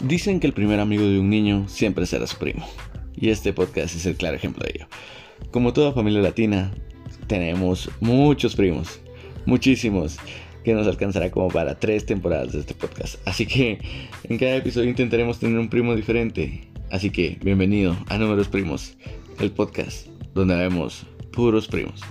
Dicen que el primer amigo de un niño siempre será su primo. Y este podcast es el claro ejemplo de ello. Como toda familia latina, tenemos muchos primos. Muchísimos. Que nos alcanzará como para tres temporadas de este podcast. Así que en cada episodio intentaremos tener un primo diferente. Así que bienvenido a Números Primos, el podcast donde vemos puros primos.